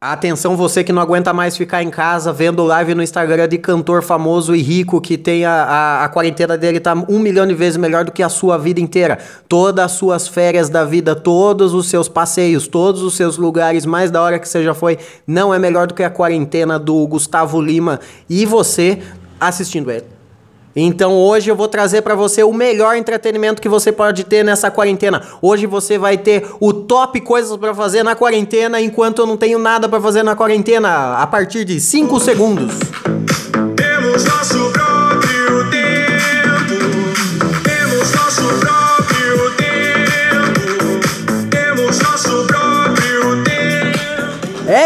Atenção, você que não aguenta mais ficar em casa vendo live no Instagram de cantor famoso e rico que tem a, a, a, quarentena dele tá um milhão de vezes melhor do que a sua vida inteira. Todas as suas férias da vida, todos os seus passeios, todos os seus lugares mais da hora que você já foi, não é melhor do que a quarentena do Gustavo Lima e você assistindo ele. Então hoje eu vou trazer para você o melhor entretenimento que você pode ter nessa quarentena. Hoje você vai ter o top coisas para fazer na quarentena enquanto eu não tenho nada para fazer na quarentena a partir de 5 segundos. Temos nosso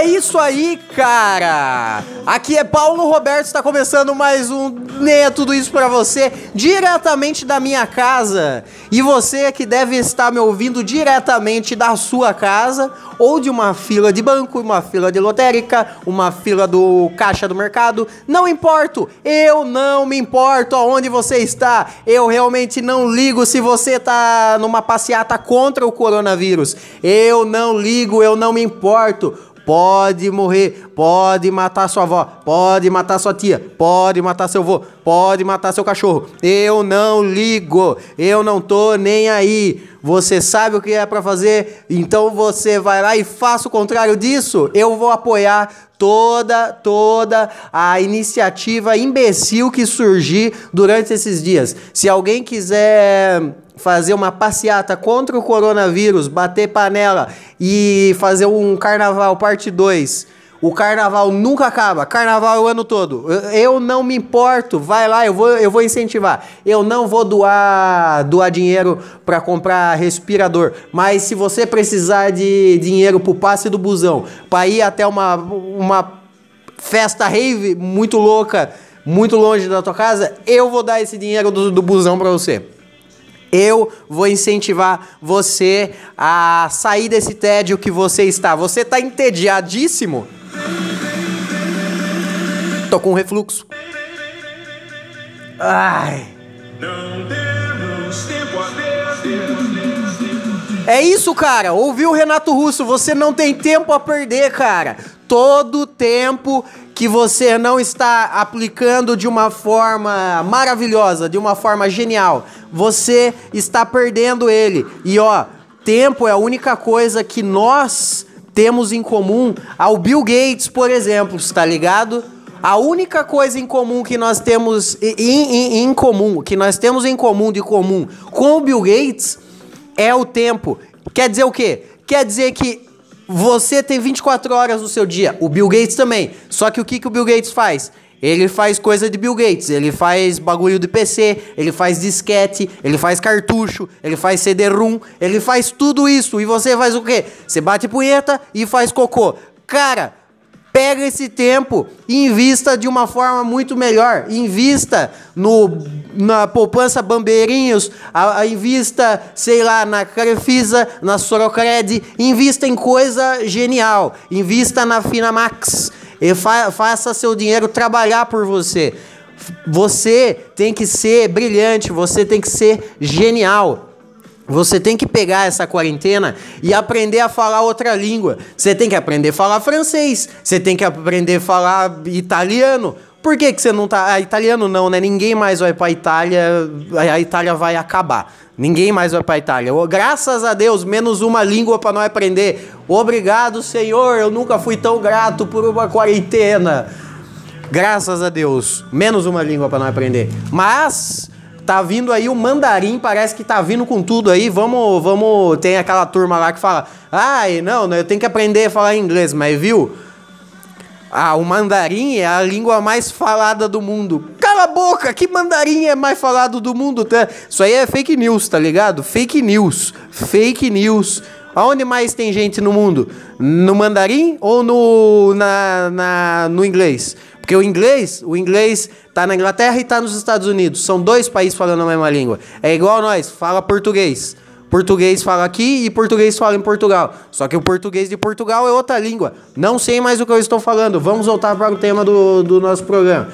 É isso aí, cara! Aqui é Paulo Roberto, está começando mais um Né Tudo Isso para você, diretamente da minha casa. E você que deve estar me ouvindo diretamente da sua casa, ou de uma fila de banco, uma fila de lotérica, uma fila do caixa do mercado, não importo, eu não me importo aonde você está. Eu realmente não ligo se você está numa passeata contra o coronavírus. Eu não ligo, eu não me importo. Pode morrer, pode matar sua avó, pode matar sua tia, pode matar seu avô, pode matar seu cachorro. Eu não ligo, eu não tô nem aí. Você sabe o que é para fazer, então você vai lá e faça o contrário disso. Eu vou apoiar toda toda a iniciativa imbecil que surgir durante esses dias. Se alguém quiser fazer uma passeata contra o coronavírus, bater panela e fazer um carnaval parte 2. O carnaval nunca acaba, carnaval é o ano todo. Eu não me importo, vai lá, eu vou, eu vou incentivar. Eu não vou doar, doar dinheiro para comprar respirador, mas se você precisar de dinheiro pro passe do busão, para ir até uma, uma festa rave muito louca, muito longe da tua casa, eu vou dar esse dinheiro do, do busão para você. Eu vou incentivar você a sair desse tédio que você está. Você está entediadíssimo? Tô com refluxo. Ai. É isso, cara. Ouviu o Renato Russo? Você não tem tempo a perder, cara. Todo tempo que você não está aplicando de uma forma maravilhosa, de uma forma genial, você está perdendo ele. E ó, tempo é a única coisa que nós temos em comum ao Bill Gates, por exemplo, está ligado? A única coisa em comum que nós temos em, em, em comum, que nós temos em comum de comum com o Bill Gates é o tempo. Quer dizer o quê? Quer dizer que você tem 24 horas no seu dia, o Bill Gates também. Só que o que, que o Bill Gates faz? Ele faz coisa de Bill Gates, ele faz bagulho de PC, ele faz disquete, ele faz cartucho, ele faz CD-ROM, ele faz tudo isso. E você faz o quê? Você bate punheta e faz cocô. Cara, Pega esse tempo e invista de uma forma muito melhor. Invista no, na poupança Bambeirinhos, a, a invista, sei lá, na Crefisa, na Sorocred. Invista em coisa genial. Invista na Finamax. E fa, faça seu dinheiro trabalhar por você. Você tem que ser brilhante, você tem que ser genial. Você tem que pegar essa quarentena e aprender a falar outra língua. Você tem que aprender a falar francês. Você tem que aprender a falar italiano. Por que, que você não tá. Ah, italiano não, né? Ninguém mais vai pra Itália. A Itália vai acabar. Ninguém mais vai pra Itália. Graças a Deus, menos uma língua para nós aprender. Obrigado, Senhor. Eu nunca fui tão grato por uma quarentena. Graças a Deus, menos uma língua para nós aprender. Mas Tá vindo aí o mandarim, parece que tá vindo com tudo aí. Vamos, vamos. Tem aquela turma lá que fala: ai, não, eu tenho que aprender a falar inglês, mas viu? Ah, o mandarim é a língua mais falada do mundo. Cala a boca, que mandarim é mais falado do mundo? Tá? Isso aí é fake news, tá ligado? Fake news. Fake news. Aonde mais tem gente no mundo? No mandarim ou no, na, na, no inglês? Porque o inglês, o inglês tá na Inglaterra e tá nos Estados Unidos. São dois países falando a mesma língua. É igual nós, fala português. Português fala aqui e português fala em Portugal. Só que o português de Portugal é outra língua. Não sei mais o que eu estou falando. Vamos voltar para o tema do, do nosso programa.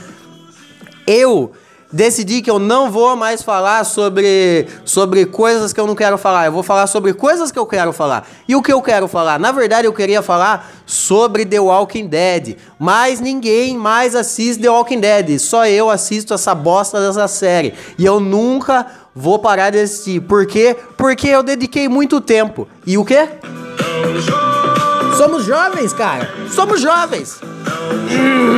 Eu decidi que eu não vou mais falar sobre, sobre coisas que eu não quero falar. Eu vou falar sobre coisas que eu quero falar. E o que eu quero falar? Na verdade, eu queria falar sobre The Walking Dead. Mas ninguém mais assiste The Walking Dead. Só eu assisto essa bosta dessa série. E eu nunca vou parar de assistir. Por quê? Porque eu dediquei muito tempo. E o quê? Somos jovens, cara. Somos jovens. Hum.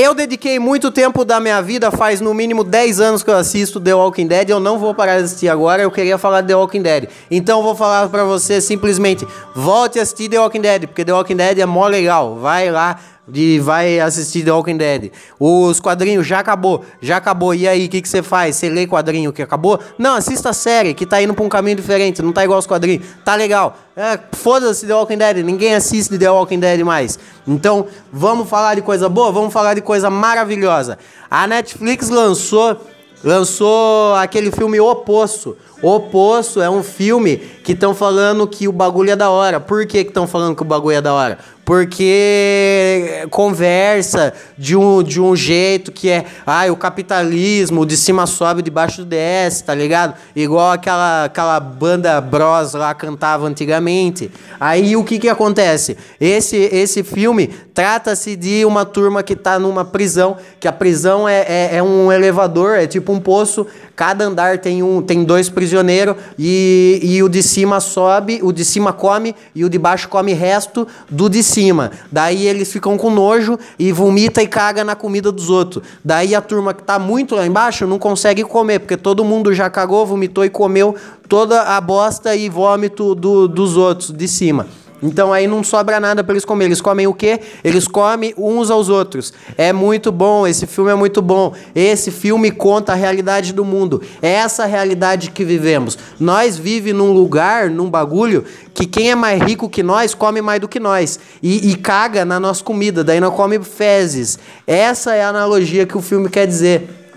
Eu dediquei muito tempo da minha vida, faz no mínimo 10 anos que eu assisto The Walking Dead. Eu não vou parar de assistir agora, eu queria falar de The Walking Dead. Então eu vou falar para você simplesmente: volte a assistir The Walking Dead, porque The Walking Dead é mó legal. Vai lá, de vai assistir The Walking Dead. Os quadrinhos já acabou, já acabou. E aí, o que, que você faz? Você lê quadrinho que acabou? Não, assista a série que tá indo pra um caminho diferente, não tá igual aos quadrinhos. Tá legal. É, Foda-se The Walking Dead, ninguém assiste The Walking Dead mais. Então, vamos falar de coisa boa? Vamos falar de coisa maravilhosa. A Netflix lançou lançou aquele filme O Poço. O Poço é um filme que estão falando que o bagulho é da hora. Por que estão falando que o bagulho é da hora? porque conversa de um, de um jeito que é, ah, o capitalismo de cima sobe, de baixo desce, tá ligado? Igual aquela, aquela banda Bros lá cantava antigamente. Aí o que que acontece? Esse, esse filme trata-se de uma turma que tá numa prisão, que a prisão é, é, é um elevador, é tipo um poço, cada andar tem, um, tem dois prisioneiros e, e o de cima sobe, o de cima come e o de baixo come resto do de cima. Daí eles ficam com nojo e vomita e caga na comida dos outros. Daí a turma que tá muito lá embaixo não consegue comer, porque todo mundo já cagou, vomitou e comeu toda a bosta e vômito do, dos outros de cima. Então aí não sobra nada para eles comer. Eles comem o quê? Eles comem uns aos outros. É muito bom, esse filme é muito bom. Esse filme conta a realidade do mundo. É essa realidade que vivemos. Nós vive num lugar, num bagulho, que quem é mais rico que nós come mais do que nós. E, e caga na nossa comida, daí não come fezes. Essa é a analogia que o filme quer dizer.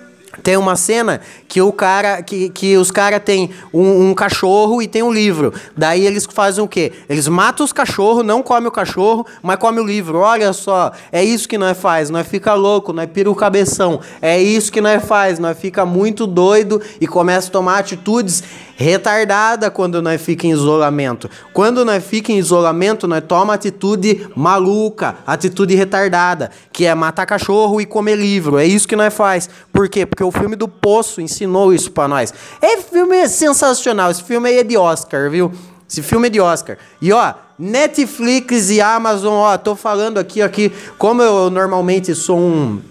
Tem uma cena que o cara que, que os caras têm um, um, cachorro e tem um livro. Daí eles fazem o quê? Eles matam os cachorros, não comem o cachorro, mas comem o livro. Olha só, é isso que nós faz, nós fica louco, nós pira o cabeção. É isso que nós faz, nós fica muito doido e começa a tomar atitudes retardada quando nós fica em isolamento. Quando nós fica em isolamento, nós toma atitude maluca, atitude retardada, que é matar cachorro e comer livro. É isso que nós faz. Por quê? Porque o filme do Poço ensinou isso para nós. Esse filme é sensacional. Esse filme aí é de Oscar, viu? Esse filme é de Oscar. E ó, Netflix e Amazon, ó, tô falando aqui, aqui, como eu normalmente sou um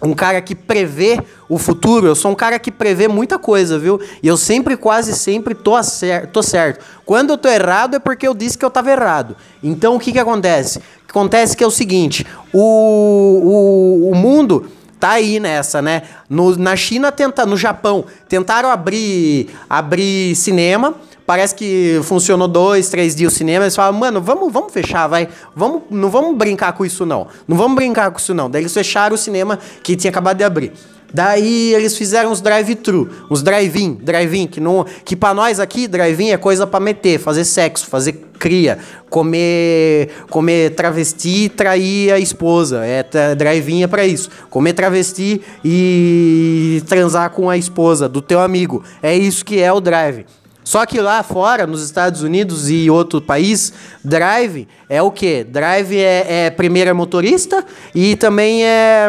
um cara que prevê o futuro, eu sou um cara que prevê muita coisa, viu? E eu sempre, quase sempre, tô, cer tô certo. Quando eu tô errado é porque eu disse que eu tava errado. Então o que que acontece? Acontece que é o seguinte: o, o, o mundo tá aí nessa, né? No, na China, tenta, no Japão, tentaram abrir, abrir cinema Parece que funcionou dois, três dias o cinema. Eles falam, mano, vamos, vamos fechar, vai. Vamos, não vamos brincar com isso, não. Não vamos brincar com isso, não. Daí eles fecharam o cinema que tinha acabado de abrir. Daí eles fizeram os drive-thru, os drive-in, drive-in, que, não, que pra nós aqui, drive-in é coisa para meter, fazer sexo, fazer cria, comer comer travesti e trair a esposa. É, drive-in é pra isso. Comer travesti e transar com a esposa do teu amigo. É isso que é o drive. Só que lá fora, nos Estados Unidos e outro país, drive é o quê? Drive é, é primeira motorista e também é,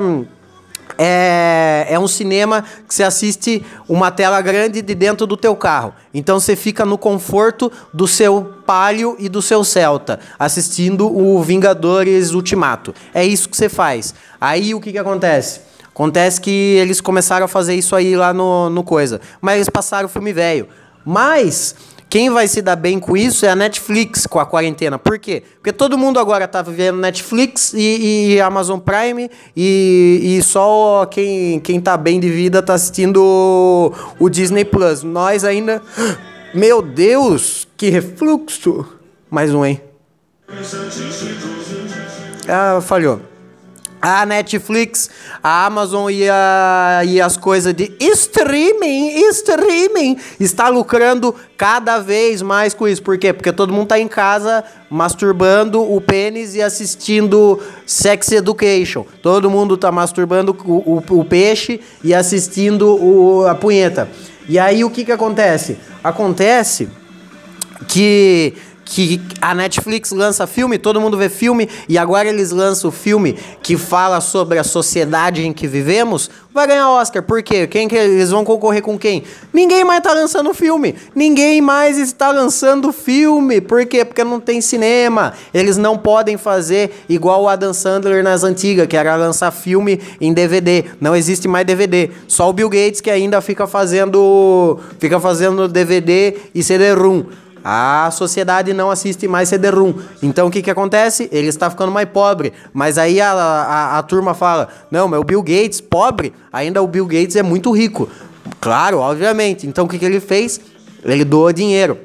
é, é um cinema que você assiste uma tela grande de dentro do teu carro. Então você fica no conforto do seu Palio e do seu Celta, assistindo o Vingadores Ultimato. É isso que você faz. Aí o que, que acontece? Acontece que eles começaram a fazer isso aí lá no, no coisa. Mas eles passaram o filme velho. Mas quem vai se dar bem com isso é a Netflix com a quarentena. Por quê? Porque todo mundo agora tá vivendo Netflix e, e Amazon Prime e, e, só quem, quem tá bem de vida tá assistindo o, o Disney Plus. Nós ainda. Meu Deus, que refluxo! Mais um, hein? Ah, falhou. A Netflix, a Amazon e, a, e as coisas de streaming, streaming, está lucrando cada vez mais com isso. Por quê? Porque todo mundo está em casa masturbando o pênis e assistindo Sex Education. Todo mundo está masturbando o, o, o, peixe e assistindo o, a punheta. E aí o que, que acontece? Acontece que que a Netflix lança filme, todo mundo vê filme, e agora eles lançam o filme que fala sobre a sociedade em que vivemos, vai ganhar Oscar. Por quê? Quem que eles vão concorrer com quem? Ninguém mais tá lançando filme. Ninguém mais está lançando filme. Por quê? Porque não tem cinema. Eles não podem fazer igual o Adam Sandler nas antigas, que era lançar filme em DVD. Não existe mais DVD. Só o Bill Gates que ainda fica fazendo fica fazendo DVD e CD-ROM. A sociedade não assiste mais CD-ROM. Então o que, que acontece? Ele está ficando mais pobre. Mas aí a, a, a turma fala: não, mas o Bill Gates, pobre, ainda o Bill Gates é muito rico. Claro, obviamente. Então o que, que ele fez? Ele doou dinheiro.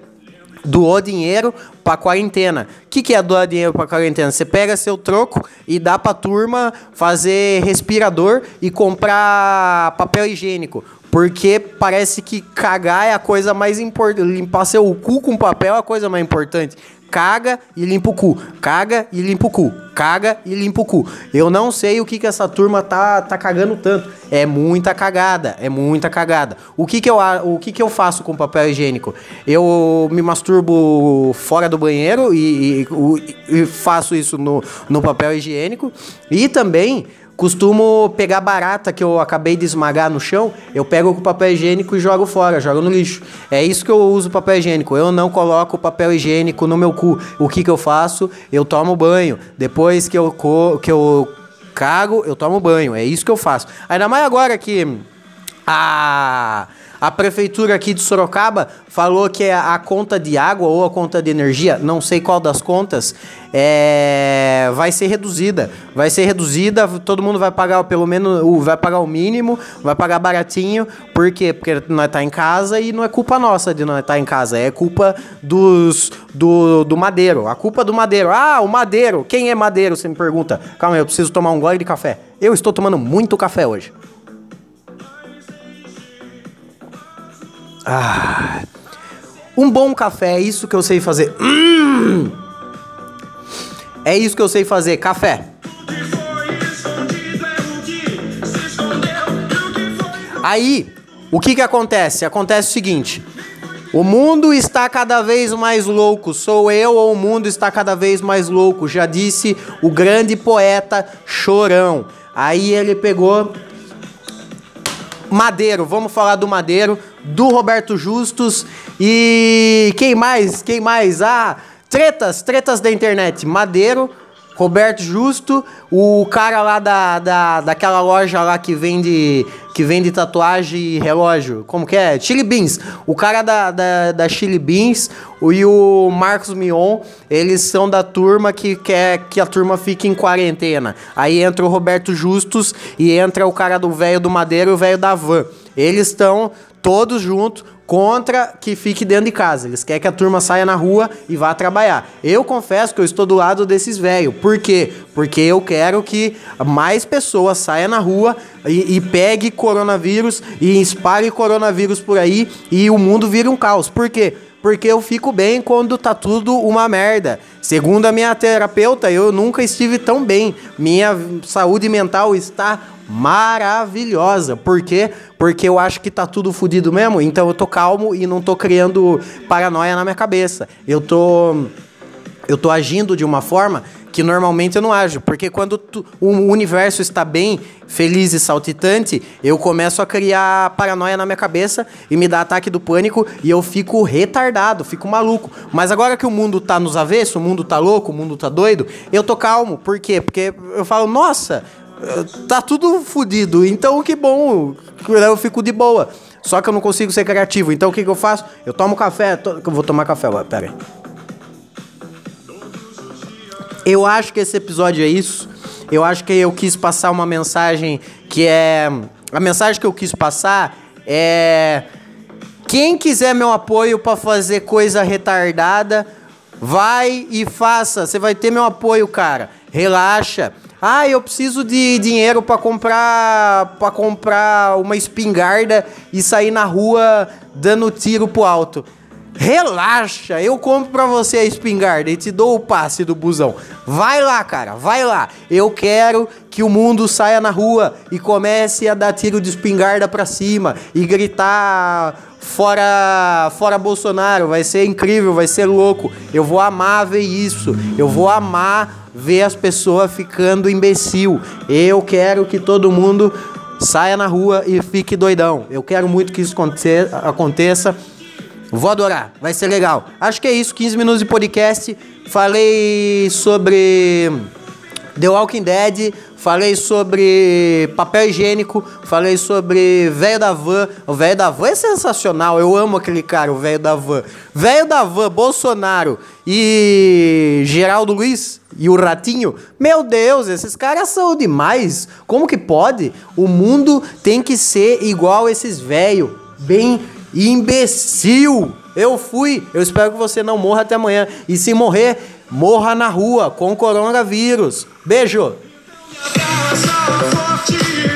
Doou dinheiro para quarentena. O que, que é doar dinheiro para quarentena? Você pega seu troco e dá para turma fazer respirador e comprar papel higiênico. Porque parece que cagar é a coisa mais importante. Limpar seu cu com papel é a coisa mais importante. Caga e limpa o cu. Caga e limpa o cu. Caga e limpa o cu. Eu não sei o que, que essa turma tá, tá cagando tanto. É muita cagada. É muita cagada. O que, que, eu, o que, que eu faço com papel higiênico? Eu me masturbo fora do banheiro e, e, e faço isso no, no papel higiênico. E também Costumo pegar barata que eu acabei de esmagar no chão, eu pego com papel higiênico e jogo fora, jogo no lixo. É isso que eu uso papel higiênico. Eu não coloco papel higiênico no meu cu. O que que eu faço? Eu tomo banho. Depois que eu que eu cago, eu tomo banho. É isso que eu faço. Ainda mais agora que a a prefeitura aqui de Sorocaba falou que a, conta de água ou a conta de energia, não sei qual das contas, é, vai ser reduzida. Vai ser reduzida, todo mundo vai pagar pelo menos, vai pagar o mínimo, vai pagar baratinho. Por quê? Porque nós tá em casa e não é culpa nossa de nós estar tá em casa, é culpa dos do, do madeiro. A culpa do madeiro. Ah, o madeiro. Quem é madeiro? Você me pergunta. Calma aí, eu preciso tomar um gole de café. Eu estou tomando muito café hoje. Ah, um bom café, é isso que eu sei fazer. Hum, é isso que eu sei fazer, café. Aí, o que que acontece? Acontece o seguinte: o mundo está cada vez mais louco. Sou eu ou o mundo está cada vez mais louco? Já disse o grande poeta Chorão. Aí ele pegou Madeiro, vamos falar do Madeiro, do Roberto Justus e quem mais? Quem mais? Ah, tretas, tretas da internet. Madeiro, Roberto Justo, o cara lá da, da, daquela loja lá que vende, que vende tatuagem e relógio. Como que é? Chili Beans. O cara da, da, da Chili Beans e o Marcos Mion, eles são da turma que quer que a turma fique em quarentena. Aí entra o Roberto Justus e entra o cara do velho do Madeira e o velho da Van. Eles estão todos juntos contra que fique dentro de casa. Eles querem que a turma saia na rua e vá trabalhar. Eu confesso que eu estou do lado desses velhos. Por quê? Porque eu quero que mais pessoas saiam na rua e, e pegue coronavírus e espalhe coronavírus por aí e o mundo vire um caos. Por quê? porque eu fico bem quando tá tudo uma merda. Segundo a minha terapeuta, eu nunca estive tão bem. Minha saúde mental está maravilhosa. Por quê? Porque eu acho que tá tudo fodido mesmo, então eu tô calmo e não tô criando paranoia na minha cabeça. Eu tô eu tô agindo de uma forma que normalmente eu não ajo, porque quando tu, o universo está bem, feliz e saltitante, eu começo a criar paranoia na minha cabeça e me dá ataque do pânico e eu fico retardado, fico maluco. Mas agora que o mundo tá nos avessos, o mundo tá louco, o mundo tá doido, eu tô calmo. Por quê? Porque eu falo, nossa, tá tudo fodido, então que bom, eu fico de boa. Só que eu não consigo ser criativo, então o que, que eu faço? Eu tomo café, to... eu vou tomar café agora, pera aí. Eu acho que esse episódio é isso. Eu acho que eu quis passar uma mensagem que é. A mensagem que eu quis passar é. Quem quiser meu apoio para fazer coisa retardada, vai e faça. Você vai ter meu apoio, cara. Relaxa. Ah, eu preciso de dinheiro para comprar para comprar uma espingarda e sair na rua dando tiro pro alto. Relaxa, eu compro pra você a espingarda e te dou o passe do busão. Vai lá, cara, vai lá. Eu quero que o mundo saia na rua e comece a dar tiro de espingarda pra cima e gritar fora fora Bolsonaro. Vai ser incrível, vai ser louco. Eu vou amar ver isso. Eu vou amar ver as pessoas ficando imbecil. Eu quero que todo mundo saia na rua e fique doidão. Eu quero muito que isso aconteça. Vou adorar, vai ser legal. Acho que é isso, 15 minutos de podcast. Falei sobre The Walking Dead, falei sobre papel higiênico, falei sobre velho da van. O velho da van é sensacional, eu amo aquele cara, o velho da van. Velho da van, Bolsonaro e Geraldo Luiz e o Ratinho. Meu Deus, esses caras são demais. Como que pode? O mundo tem que ser igual esses velhos, bem Imbecil! Eu fui. Eu espero que você não morra até amanhã. E se morrer, morra na rua com coronavírus. Beijo! abraça forte.